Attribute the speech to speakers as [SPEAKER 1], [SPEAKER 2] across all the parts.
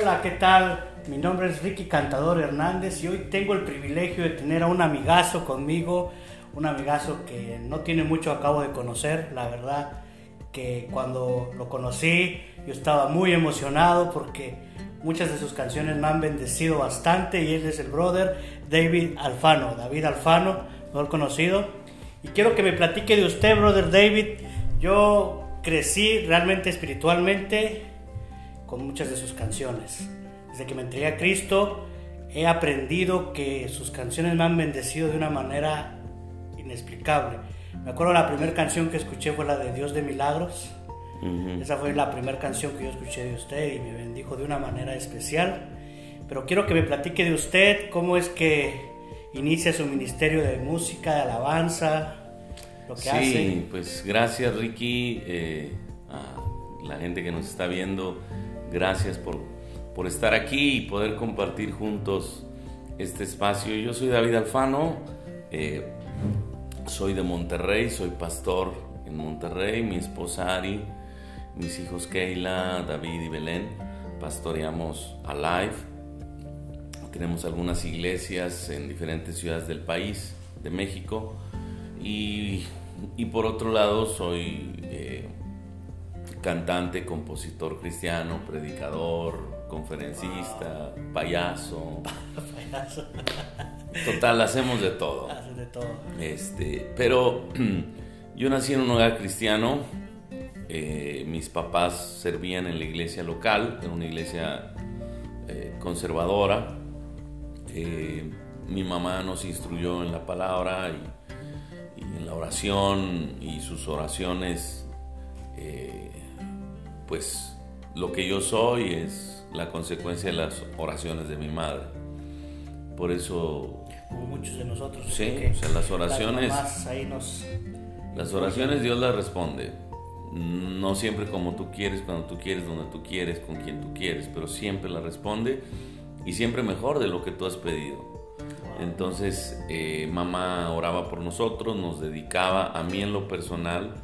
[SPEAKER 1] Hola, ¿qué tal? Mi nombre es Ricky Cantador Hernández y hoy tengo el privilegio de tener a un amigazo conmigo, un amigazo que no tiene mucho acabo de conocer, la verdad que cuando lo conocí yo estaba muy emocionado porque muchas de sus canciones me han bendecido bastante y él es el brother David Alfano, David Alfano, mejor conocido. Y quiero que me platique de usted, brother David. Yo crecí realmente espiritualmente con muchas de sus canciones. Desde que me entregué a Cristo, he aprendido que sus canciones me han bendecido de una manera inexplicable. Me acuerdo la primera canción que escuché fue la de Dios de Milagros. Esa fue la primera canción que yo escuché de usted y me bendijo de una manera especial. Pero quiero que me platique de usted, cómo es que inicia su ministerio de música, de alabanza, lo que hace.
[SPEAKER 2] Sí, pues gracias Ricky, eh, a la gente que nos está viendo, gracias por, por estar aquí y poder compartir juntos este espacio. Yo soy David Alfano, eh, soy de Monterrey, soy pastor en Monterrey, mi esposa Ari, mis hijos Keila, David y Belén, pastoreamos Alive. Tenemos algunas iglesias en diferentes ciudades del país, de México. Y, y por otro lado soy eh, cantante, compositor cristiano, predicador, conferencista, payaso. payaso. Total, hacemos de todo.
[SPEAKER 1] Haces de todo.
[SPEAKER 2] Este, pero yo nací en un hogar cristiano. Eh, mis papás servían en la iglesia local, en una iglesia eh, conservadora. Eh, mi mamá nos instruyó en la palabra y, y en la oración y sus oraciones, pues lo que yo soy es la consecuencia de las oraciones de mi madre. Por eso
[SPEAKER 1] Como muchos de nosotros.
[SPEAKER 2] Sí, o sea, las oraciones-
[SPEAKER 1] las mamás ahí nos...
[SPEAKER 2] Las oraciones Dios las responde. No siempre como tú quieres, cuando tú quieres, donde tú quieres, con quien tú quieres, pero siempre las responde y siempre mejor de lo que tú has pedido. Entonces, eh, mamá oraba por nosotros, nos dedicaba, a mí en lo personal,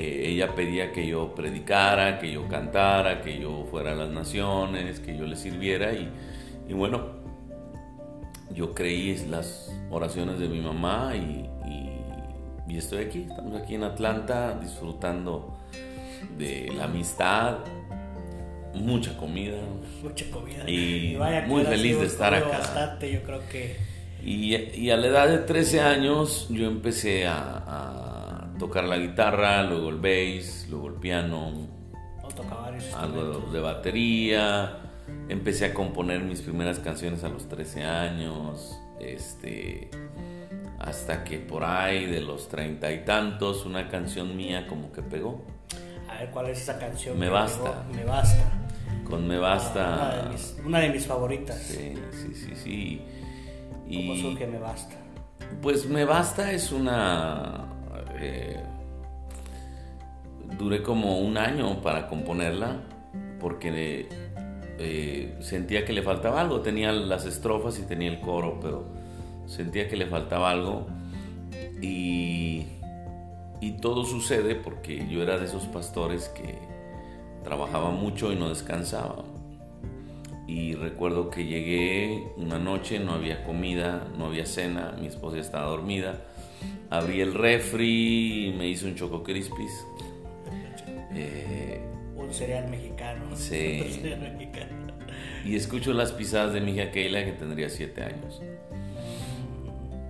[SPEAKER 2] eh, ella pedía que yo predicara, que yo cantara, que yo fuera a las naciones, que yo le sirviera y, y bueno, yo creí las oraciones de mi mamá y, y- y estoy aquí, estamos aquí en Atlanta disfrutando de la amistad, mucha comida
[SPEAKER 1] Mucha comida.
[SPEAKER 2] Y
[SPEAKER 1] vaya que
[SPEAKER 2] muy feliz de estar acá.
[SPEAKER 1] Bastante, yo creo que...
[SPEAKER 2] y, y a la edad de 13 años yo empecé a, a tocar la guitarra, luego el bass, luego el piano, algo de batería. Empecé a componer mis primeras canciones a los 13 años. Este. Hasta que por ahí de los treinta y tantos, una canción mía como que pegó.
[SPEAKER 1] A ver, ¿cuál es esa canción?
[SPEAKER 2] Me basta.
[SPEAKER 1] pegó? Me basta.
[SPEAKER 2] Con Me
[SPEAKER 1] Una
[SPEAKER 2] Basta.
[SPEAKER 1] de mis, una de mis favoritas.
[SPEAKER 2] Sí, sí, sí, sí.
[SPEAKER 1] ¿Cómo
[SPEAKER 2] Y
[SPEAKER 1] surge Me basta?
[SPEAKER 2] pues Me Basta es una. Eh, duré como un año para componerla porque eh, sentía que le faltaba algo. Tenía las estrofas y tenía el coro, pero sentía que le faltaba algo. Y, y todo sucede porque yo era de esos pastores que trabajaba mucho y no descansaba. Y recuerdo que llegué una noche, no había comida, no había cena, mi esposa estaba dormida. Abrí el refri, me hice un choco crispis. Eh,
[SPEAKER 1] Un cereal mexicano.
[SPEAKER 2] Sí.
[SPEAKER 1] Un cereal mexicano.
[SPEAKER 2] y escucho las pisadas de mi hija Keila que tendría siete años.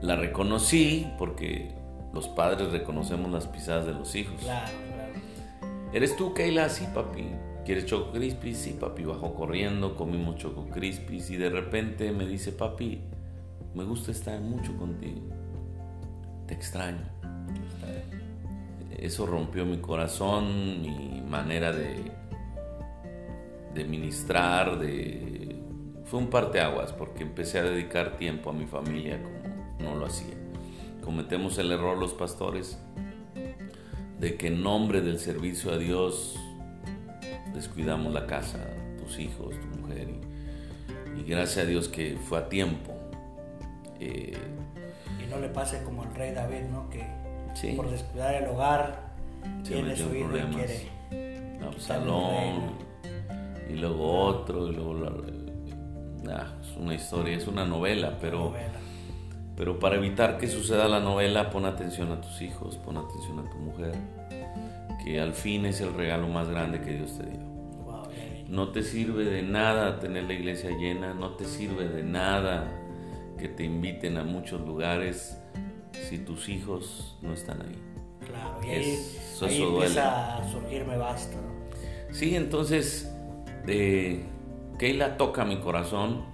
[SPEAKER 2] La reconocí porque los padres reconocemos las pisadas de los hijos.
[SPEAKER 1] Claro, claro.
[SPEAKER 2] ¿Eres tú, Keila? Sí, papi. ¿Quieres Choco Crispis? Sí, papi. Bajó corriendo, comimos Choco Crispis y de repente me dice, papi, me gusta estar mucho contigo. Te extraño. Eso rompió mi corazón, mi manera de, ministrar, de... Fue un parteaguas porque empecé a dedicar tiempo a mi familia como no lo hacía. Cometemos el error los pastores de que en nombre del servicio a Dios descuidamos la casa, tus hijos, tu mujer. Y, gracias a Dios que fue a tiempo. Eh,
[SPEAKER 1] Y no le pase como rey David, ¿no? Que
[SPEAKER 2] Sí.
[SPEAKER 1] por descuidar el hogar
[SPEAKER 2] Se
[SPEAKER 1] tiene su hijo y quiere.
[SPEAKER 2] Absalón. y luego otro, y luego ah, es una historia, es una novela, pero, pero para evitar que suceda la novela, pon atención a tus hijos, pon atención a tu mujer, que al fin es el regalo más grande que Dios te dio. No te sirve de nada tener la iglesia llena, no te sirve de nada que te inviten a muchos lugares si tus hijos no están ahí.
[SPEAKER 1] Claro, y ahí, empieza a surgir me basta.
[SPEAKER 2] Sí, entonces de Keila toca mi corazón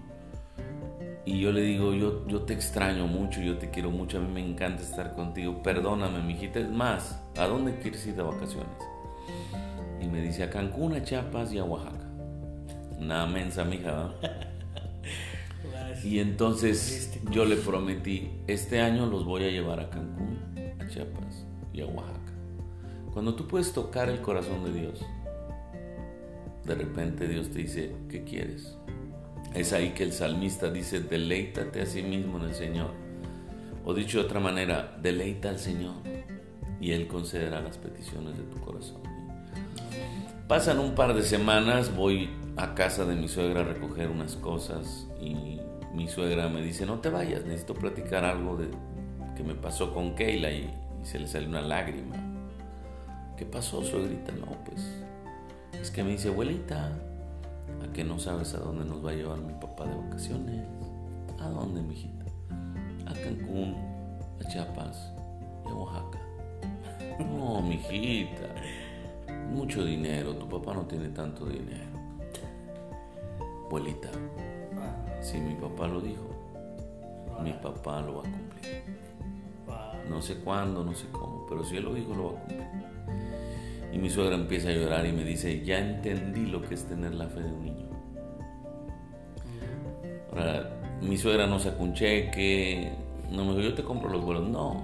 [SPEAKER 2] y yo le digo, yo, yo te extraño mucho, yo te quiero mucho, a mí me encanta estar contigo, perdóname, mijita, es más, ¿a dónde quieres ir de vacaciones? Y me dice a Cancún, a Chiapas y a Oaxaca. Una mensa, mija. y entonces yo le prometí, este año los voy a llevar a Cancún, a Chiapas y a Oaxaca. Cuando tú puedes tocar el corazón de Dios, de repente Dios te dice, ¿qué quieres? Es ahí que el salmista dice, deleítate a sí mismo en el Señor. O dicho de otra manera, deleita al Señor y Él concederá las peticiones de tu corazón. Pasan un par de semanas, voy a casa de mi suegra a recoger unas cosas y mi suegra me dice, no te vayas, necesito platicar algo de que me pasó con Keila y, se le sale una lágrima. ¿Qué pasó, suegrita? No, pues es que me dice, abuelita, ¿a que no sabes a dónde nos va a llevar mi papá de vacaciones? ¿A dónde, mijita? A Cancún, a Chiapas y a Oaxaca. No, mijita, mucho dinero, tu papá no tiene tanto dinero abuelita, si mi papá lo dijo, mi papá lo va a cumplir. No sé cuándo, no sé cómo, pero si él lo dijo, lo va a cumplir. Y mi suegra empieza a llorar y me dice, ya entendí lo que es tener la fe de un niño. Mi suegra no sacó un cheque, no me dijo, yo te compro los vuelos, no.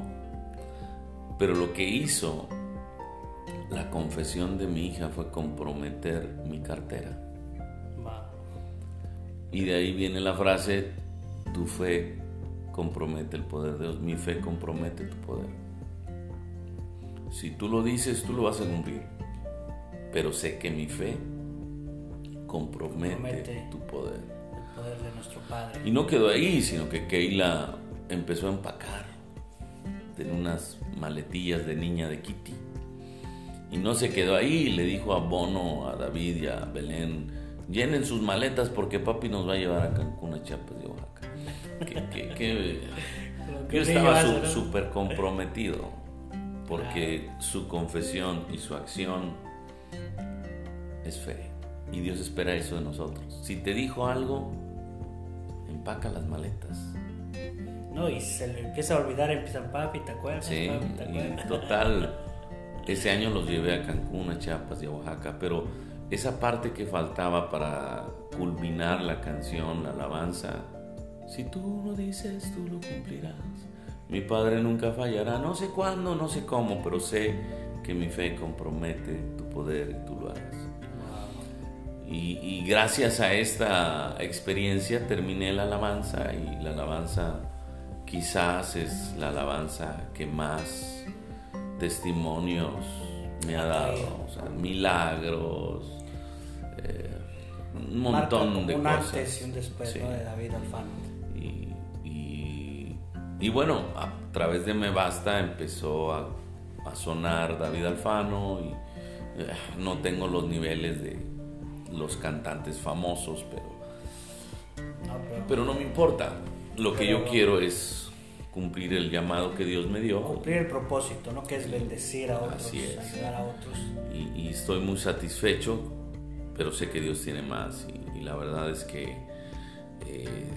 [SPEAKER 2] Pero lo que hizo la confesión de mi hija fue comprometer mi cartera. Y de ahí viene la frase, tu fe compromete el poder de Dios, mi fe compromete tu poder. Si tú lo dices, tú lo vas a cumplir. Pero sé que mi fe compromete, tu poder.
[SPEAKER 1] El poder de nuestro Padre.
[SPEAKER 2] Y no quedó ahí, sino que Keila empezó a empacar. Tenía unas maletillas de niña de Kitty. Y no se quedó ahí, le dijo a Bono, a David y a Belén, llenen sus maletas porque papi nos va a llevar a Cancún, a Chiapas de Oaxaca. yo estaba súper comprometido porque su confesión y su acción es fe. Y Dios espera eso de nosotros. Si te dijo algo, empaca las maletas.
[SPEAKER 1] No, y se le empieza a olvidar, empiezan papi, ¿te acuerdas?
[SPEAKER 2] Sí, y total, ese año los llevé a Cancún, a Chiapas y a Oaxaca, pero esa parte que faltaba para culminar la canción, la alabanza. Si tú lo dices, tú lo cumplirás. Mi Padre nunca fallará, no sé cuándo, no sé cómo, pero sé que mi fe compromete tu poder y tú lo harás. Y, gracias a esta experiencia terminé la alabanza y la alabanza quizás es la alabanza que más testimonios me ha dado, o sea, milagros, eh, un montón de
[SPEAKER 1] un
[SPEAKER 2] cosas.
[SPEAKER 1] antes y un después de David Alfano.
[SPEAKER 2] Y, y, bueno, a través de Me Basta empezó a, a sonar David Alfano y eh, no tengo los niveles de los cantantes famosos, pero, pero, no me importa. Lo que yo quiero es cumplir el llamado que Dios me dio.
[SPEAKER 1] Cumplir el propósito, ¿no? Que es bendecir a otros, ayudar a otros.
[SPEAKER 2] Y, y, estoy muy satisfecho pero sé que Dios tiene más y, la verdad es que eh,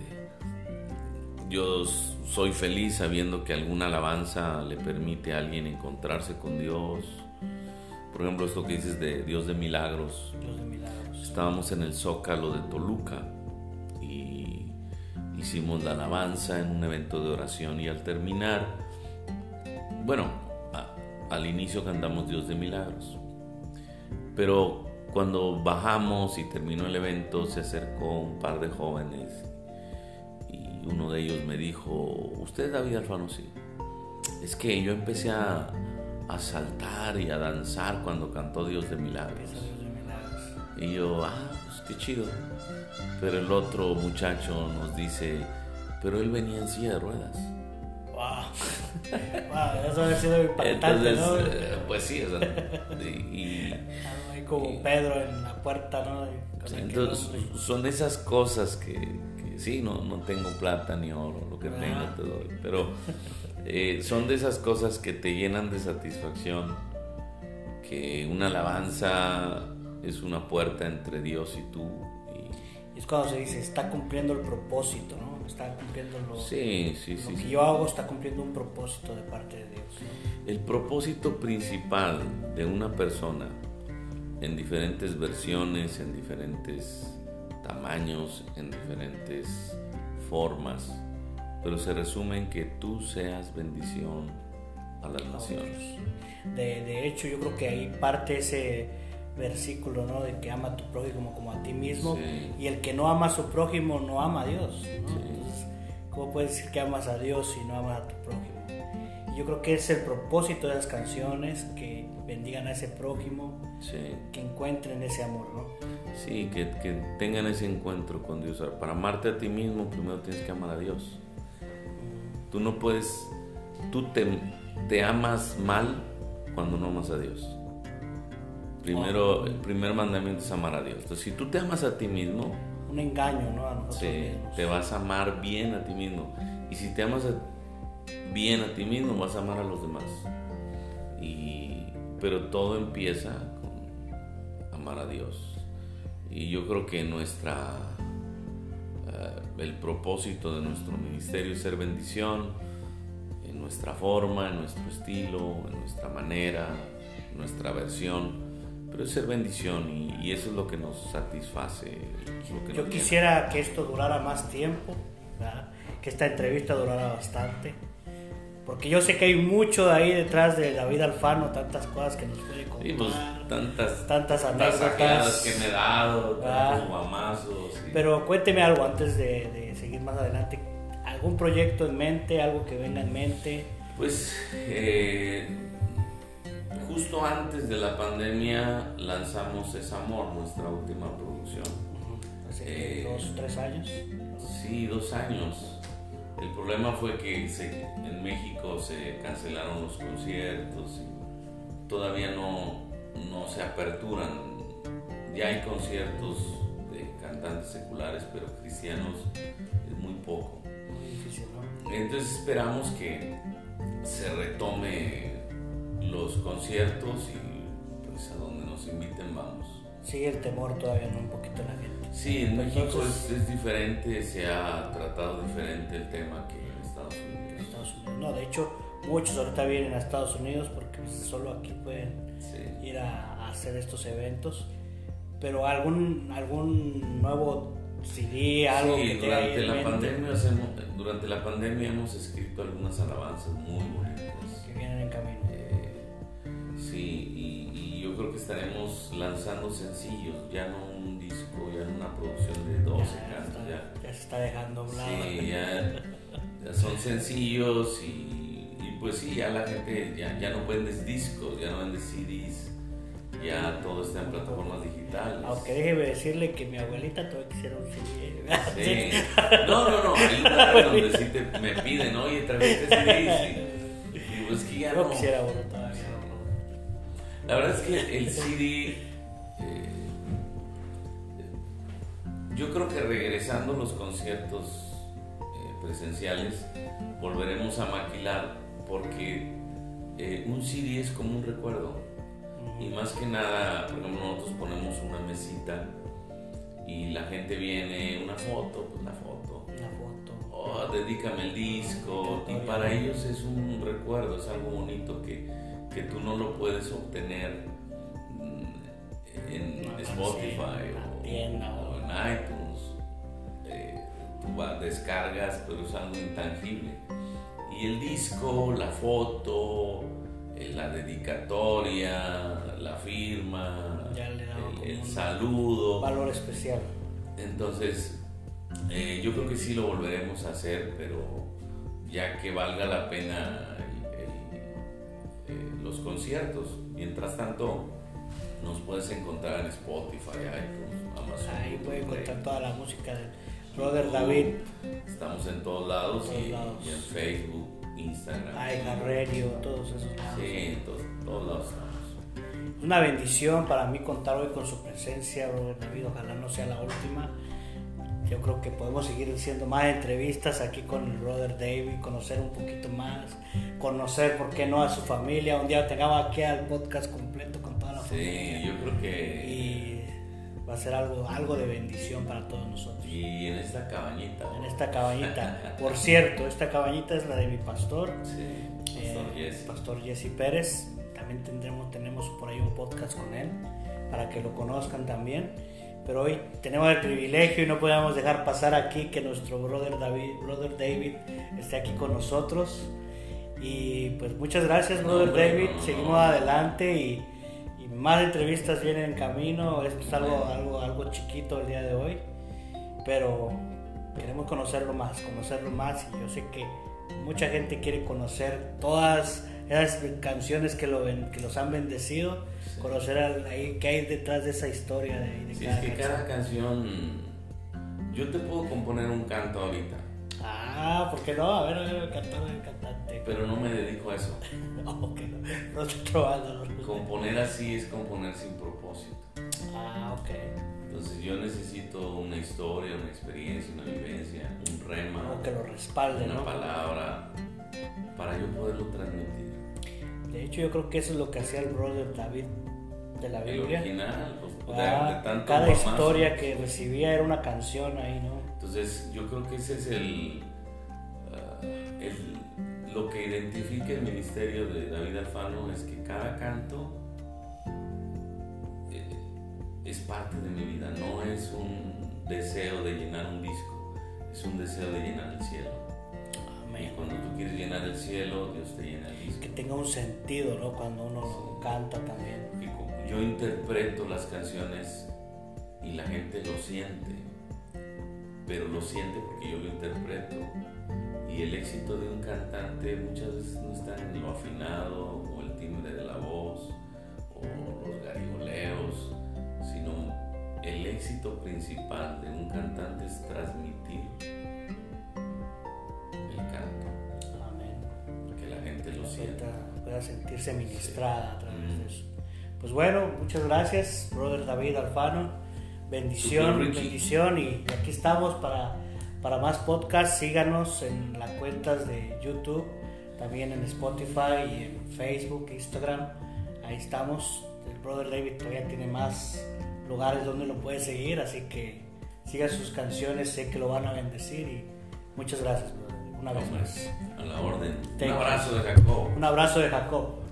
[SPEAKER 2] yo soy feliz sabiendo que alguna alabanza le permite a alguien encontrarse con Dios. Por ejemplo, esto que dices de Dios de milagros.
[SPEAKER 1] Dios de milagros.
[SPEAKER 2] Estábamos en el Zócalo de Toluca y hicimos la alabanza en un evento de oración y al terminar, bueno, al inicio cantamos Dios de milagros. Pero cuando bajamos y terminó el evento, se acercó un par de jóvenes y uno de ellos me dijo, ¿usted es David Alfano? Sí. Es que yo empecé a, saltar y a danzar cuando cantó Dios de Milagros. Y yo, ah, pues qué chido. Pero el otro muchacho nos dice, pero él venía en silla de ruedas.
[SPEAKER 1] Wow. wow eso ha sido impactante,
[SPEAKER 2] Entonces,
[SPEAKER 1] ¿no?
[SPEAKER 2] eh, pues sí, o sea, y, y-
[SPEAKER 1] Como Pedro en la puerta, ¿no? Aquel
[SPEAKER 2] entonces son esas cosas que, que sí, no, no tengo plata ni oro, lo que
[SPEAKER 1] Ah.
[SPEAKER 2] tengo te doy, pero eh, son de esas cosas que te llenan de satisfacción, que una alabanza es una puerta entre Dios y tú. y-
[SPEAKER 1] Y es cuando se dice, está cumpliendo el propósito, ¿no? Está cumpliendo lo,
[SPEAKER 2] sí, sí,
[SPEAKER 1] lo
[SPEAKER 2] sí.
[SPEAKER 1] que
[SPEAKER 2] sí.
[SPEAKER 1] yo hago, está cumpliendo un propósito de parte de Dios.
[SPEAKER 2] El propósito principal de una persona en diferentes versiones, en diferentes tamaños, en diferentes formas, pero se resume en que tú seas bendición a las naciones.
[SPEAKER 1] De, de hecho, yo creo que ahí parte ese versículo, ¿no? De que ama a tu prójimo como a ti mismo.
[SPEAKER 2] Sí.
[SPEAKER 1] Y el que no ama a su prójimo no ama a Dios. ¿no? Entonces, ¿cómo puedes decir que amas a Dios si no amas a tu prójimo? Y yo creo que es el propósito de las canciones, que bendigan a ese prójimo,
[SPEAKER 2] Sí,
[SPEAKER 1] que encuentren ese amor, ¿no?
[SPEAKER 2] sí, que, que tengan ese encuentro con Dios. Para amarte a ti mismo, primero tienes que amar a Dios. Tú no puedes, tú te, te amas mal cuando no amas a Dios. Primero, el primer mandamiento es amar a Dios. Entonces, si tú te amas a ti mismo,
[SPEAKER 1] Un engaño, ¿no? A nosotros
[SPEAKER 2] sí,
[SPEAKER 1] mismos.
[SPEAKER 2] te vas a amar bien a ti mismo. Y si te amas a- bien a ti mismo, vas a amar a los demás. Y, pero todo empieza con amar a Dios. Y yo creo que nuestra, eh, el propósito de nuestro ministerio es ser bendición en nuestra forma, en nuestro estilo, en nuestra manera, en nuestra versión. Pero es ser bendición y, y eso es lo que nos satisface. lo que
[SPEAKER 1] Yo
[SPEAKER 2] nos
[SPEAKER 1] quisiera que esto durara más tiempo, ¿verdad? que esta entrevista durara bastante, porque yo sé que hay mucho de ahí detrás de David Alfano, tantas cosas que nos puede contar,
[SPEAKER 2] Sí, pues tantas,
[SPEAKER 1] tantas anécdotas.
[SPEAKER 2] que me he dado,
[SPEAKER 1] Ah.
[SPEAKER 2] tantos guamazos. y-
[SPEAKER 1] Pero cuénteme algo antes de, de seguir más adelante, algún proyecto en mente, algo que venga en mente.
[SPEAKER 2] Pues eh, justo antes de la pandemia lanzamos Es Amor, nuestra última producción.
[SPEAKER 1] Hace
[SPEAKER 2] Eh,
[SPEAKER 1] dos, tres años.
[SPEAKER 2] Sí, dos años. El problema fue que se- en México se cancelaron los conciertos y todavía no, no se aperturan. Ya hay conciertos de cantantes seculares, pero cristianos es muy poco.
[SPEAKER 1] Muy difícil, ¿no?
[SPEAKER 2] Entonces esperamos que se retome los conciertos y pues a donde nos inviten vamos.
[SPEAKER 1] Sigue el temor todavía, ¿no? Un poquito la gente.
[SPEAKER 2] Sí, en México
[SPEAKER 1] Entonces-
[SPEAKER 2] es, es diferente, se ha tratado diferente el tema que en Estados Unidos.
[SPEAKER 1] Estados Unidos. No, de hecho, muchos ahorita vienen a Estados Unidos porque pues, solo aquí pueden
[SPEAKER 2] Sí.
[SPEAKER 1] ir a, a hacer estos eventos. Pero algún algún nuevo CD, algo
[SPEAKER 2] Sí,
[SPEAKER 1] que
[SPEAKER 2] durante la,
[SPEAKER 1] mente,
[SPEAKER 2] pandemia hacemos- durante la pandemia hemos escrito algunas alabanzas muy bonitas.
[SPEAKER 1] que vienen en camino.
[SPEAKER 2] Eh, sí, y, y yo creo que estaremos lanzando sencillos, ya no disco, ya no una producción de 12
[SPEAKER 1] ya,
[SPEAKER 2] cantos,
[SPEAKER 1] está,
[SPEAKER 2] ya.
[SPEAKER 1] ya se está dejando a un lado.
[SPEAKER 2] Sí, ya, ya son sencillos y, y pues sí, ya la gente ya, ya no vendes discos, ya no vendes CDs, ya todo está en plataformas digitales.
[SPEAKER 1] Aunque déjeme decirle que mi abuelita todavía quisiera un CD.
[SPEAKER 2] Sí. No, no, no, hay lugares donde sí te, me piden, oye, trajiste CDs. Y, y pues que ya
[SPEAKER 1] Yo
[SPEAKER 2] no.
[SPEAKER 1] quisiera uno todavía.
[SPEAKER 2] La verdad es que el CD, eh, yo creo que regresando a los conciertos eh, presenciales, volveremos a maquilar porque eh, un CD es como un recuerdo. Y más que nada, por ejemplo, nosotros ponemos una mesita y la gente viene, una foto, pues la foto.
[SPEAKER 1] Una foto.
[SPEAKER 2] Oh, dedícame el disco. Y para ellos es un recuerdo, es algo bonito que, que tú no lo puedes obtener mm, en Spotify
[SPEAKER 1] la
[SPEAKER 2] o en iTunes. Descargas, pero es algo intangible. Y el disco, la foto, eh, la dedicatoria, la firma,
[SPEAKER 1] Ya le da
[SPEAKER 2] el- saludo.
[SPEAKER 1] Valor especial.
[SPEAKER 2] Entonces, eh, yo creo que sí lo volveremos a hacer, pero ya que valga la pena el- el- eh, los conciertos. Mientras tanto, Nos puedes encontrar en Spotify, iTunes, Amazon.
[SPEAKER 1] Ahí pueden encontrar toda la música brother. David,
[SPEAKER 2] Estamos en todos lados,
[SPEAKER 1] Todos
[SPEAKER 2] y,
[SPEAKER 1] lados.
[SPEAKER 2] y en Facebook, Instagram.
[SPEAKER 1] iHeartRadio, todos esos lados.
[SPEAKER 2] Sí, en todos, todos lados estamos.
[SPEAKER 1] Es una bendición para mí contar hoy con su presencia, brother David. Ojalá no sea la última. Yo creo que podemos seguir haciendo más entrevistas aquí con el brother David, conocer un poquito más, conocer, ¿por qué no?, a su familia. Un día tengamos aquí al podcast completo con toda la familia.
[SPEAKER 2] Sí, yo creo que.
[SPEAKER 1] Y va a ser algo, algo de bendición para todos nosotros.
[SPEAKER 2] Y en esta cabañita.
[SPEAKER 1] En esta cabañita. Por cierto, esta cabañita es la de mi pastor,
[SPEAKER 2] Sí,
[SPEAKER 1] eh,
[SPEAKER 2] Pastor Jesse.
[SPEAKER 1] Pastor Jesse Pérez. También tendremos, tenemos por ahí un podcast con él para que lo conozcan también. Pero hoy tenemos el privilegio y no podemos dejar pasar aquí que nuestro brother David, brother David esté aquí con nosotros. Y pues muchas gracias,
[SPEAKER 2] No,
[SPEAKER 1] brother
[SPEAKER 2] hombre,
[SPEAKER 1] David.
[SPEAKER 2] no, no,
[SPEAKER 1] Seguimos
[SPEAKER 2] no.
[SPEAKER 1] adelante y, y más entrevistas vienen en camino. Esto es algo, algo, algo chiquito el día de hoy, pero queremos conocerlo más, conocerlo más. Y yo sé que mucha gente quiere conocer todas esas canciones que, lo, que los han bendecido,
[SPEAKER 2] Sí.
[SPEAKER 1] conocer ahí qué hay detrás de esa historia de, de
[SPEAKER 2] Sí,
[SPEAKER 1] cada
[SPEAKER 2] es que
[SPEAKER 1] canción.
[SPEAKER 2] cada canción. Yo te puedo componer un canto ahorita,
[SPEAKER 1] Ah, ¿por qué no? A ver, a ver, cantar, cantante.
[SPEAKER 2] pero no me dedico a eso.
[SPEAKER 1] No, que no, no estoy probando. ¿no?
[SPEAKER 2] Componer así es componer sin propósito.
[SPEAKER 1] Ah, ok.
[SPEAKER 2] Entonces yo necesito una historia, una experiencia, una vivencia, un rema,
[SPEAKER 1] Algo que lo respalde,
[SPEAKER 2] una
[SPEAKER 1] ¿no?
[SPEAKER 2] palabra, para yo poderlo transmitir.
[SPEAKER 1] De hecho, yo creo que eso es lo que hacía el brother David de la
[SPEAKER 2] El
[SPEAKER 1] Biblia.
[SPEAKER 2] original, pues, de-
[SPEAKER 1] Ah,
[SPEAKER 2] de tanto
[SPEAKER 1] cada
[SPEAKER 2] guamazo.
[SPEAKER 1] historia que recibía era una canción ahí, ¿no?
[SPEAKER 2] Entonces yo creo que ese es el, ah, el- lo que identifica el ministerio de David Alfano es que cada canto eh, es parte de mi vida, no es un deseo de llenar un disco, es un deseo de llenar el cielo. Y
[SPEAKER 1] Amén.
[SPEAKER 2] cuando tú quieres llenar el cielo, Dios te llena el disco.
[SPEAKER 1] Que tenga un sentido, ¿no? Cuando uno canta también.
[SPEAKER 2] Yo interpreto las canciones y la gente lo siente, pero lo siente porque yo lo interpreto. Y el éxito de un cantante muchas veces no está en lo afinado o el timbre de la voz o los garigoleos, sino el éxito principal de un cantante es transmitir el canto,
[SPEAKER 1] Amén.
[SPEAKER 2] que la gente lo sienta.
[SPEAKER 1] pueda- pueda sentirse ministrada a través
[SPEAKER 2] Mm.
[SPEAKER 1] de eso. Pues bueno, muchas gracias, brother David Alfano. Bendición, bendición. Y aquí estamos para, para más podcasts. Síganos en las cuentas de YouTube, también en Spotify y en Facebook, Instagram. Ahí estamos. El brother David todavía tiene más lugares donde lo puede seguir, así que sigan sus canciones, sé que lo van a bendecir y muchas gracias, brother. Una vez más.
[SPEAKER 2] a la orden. Un abrazo de Jacob.
[SPEAKER 1] Un abrazo de Jacob.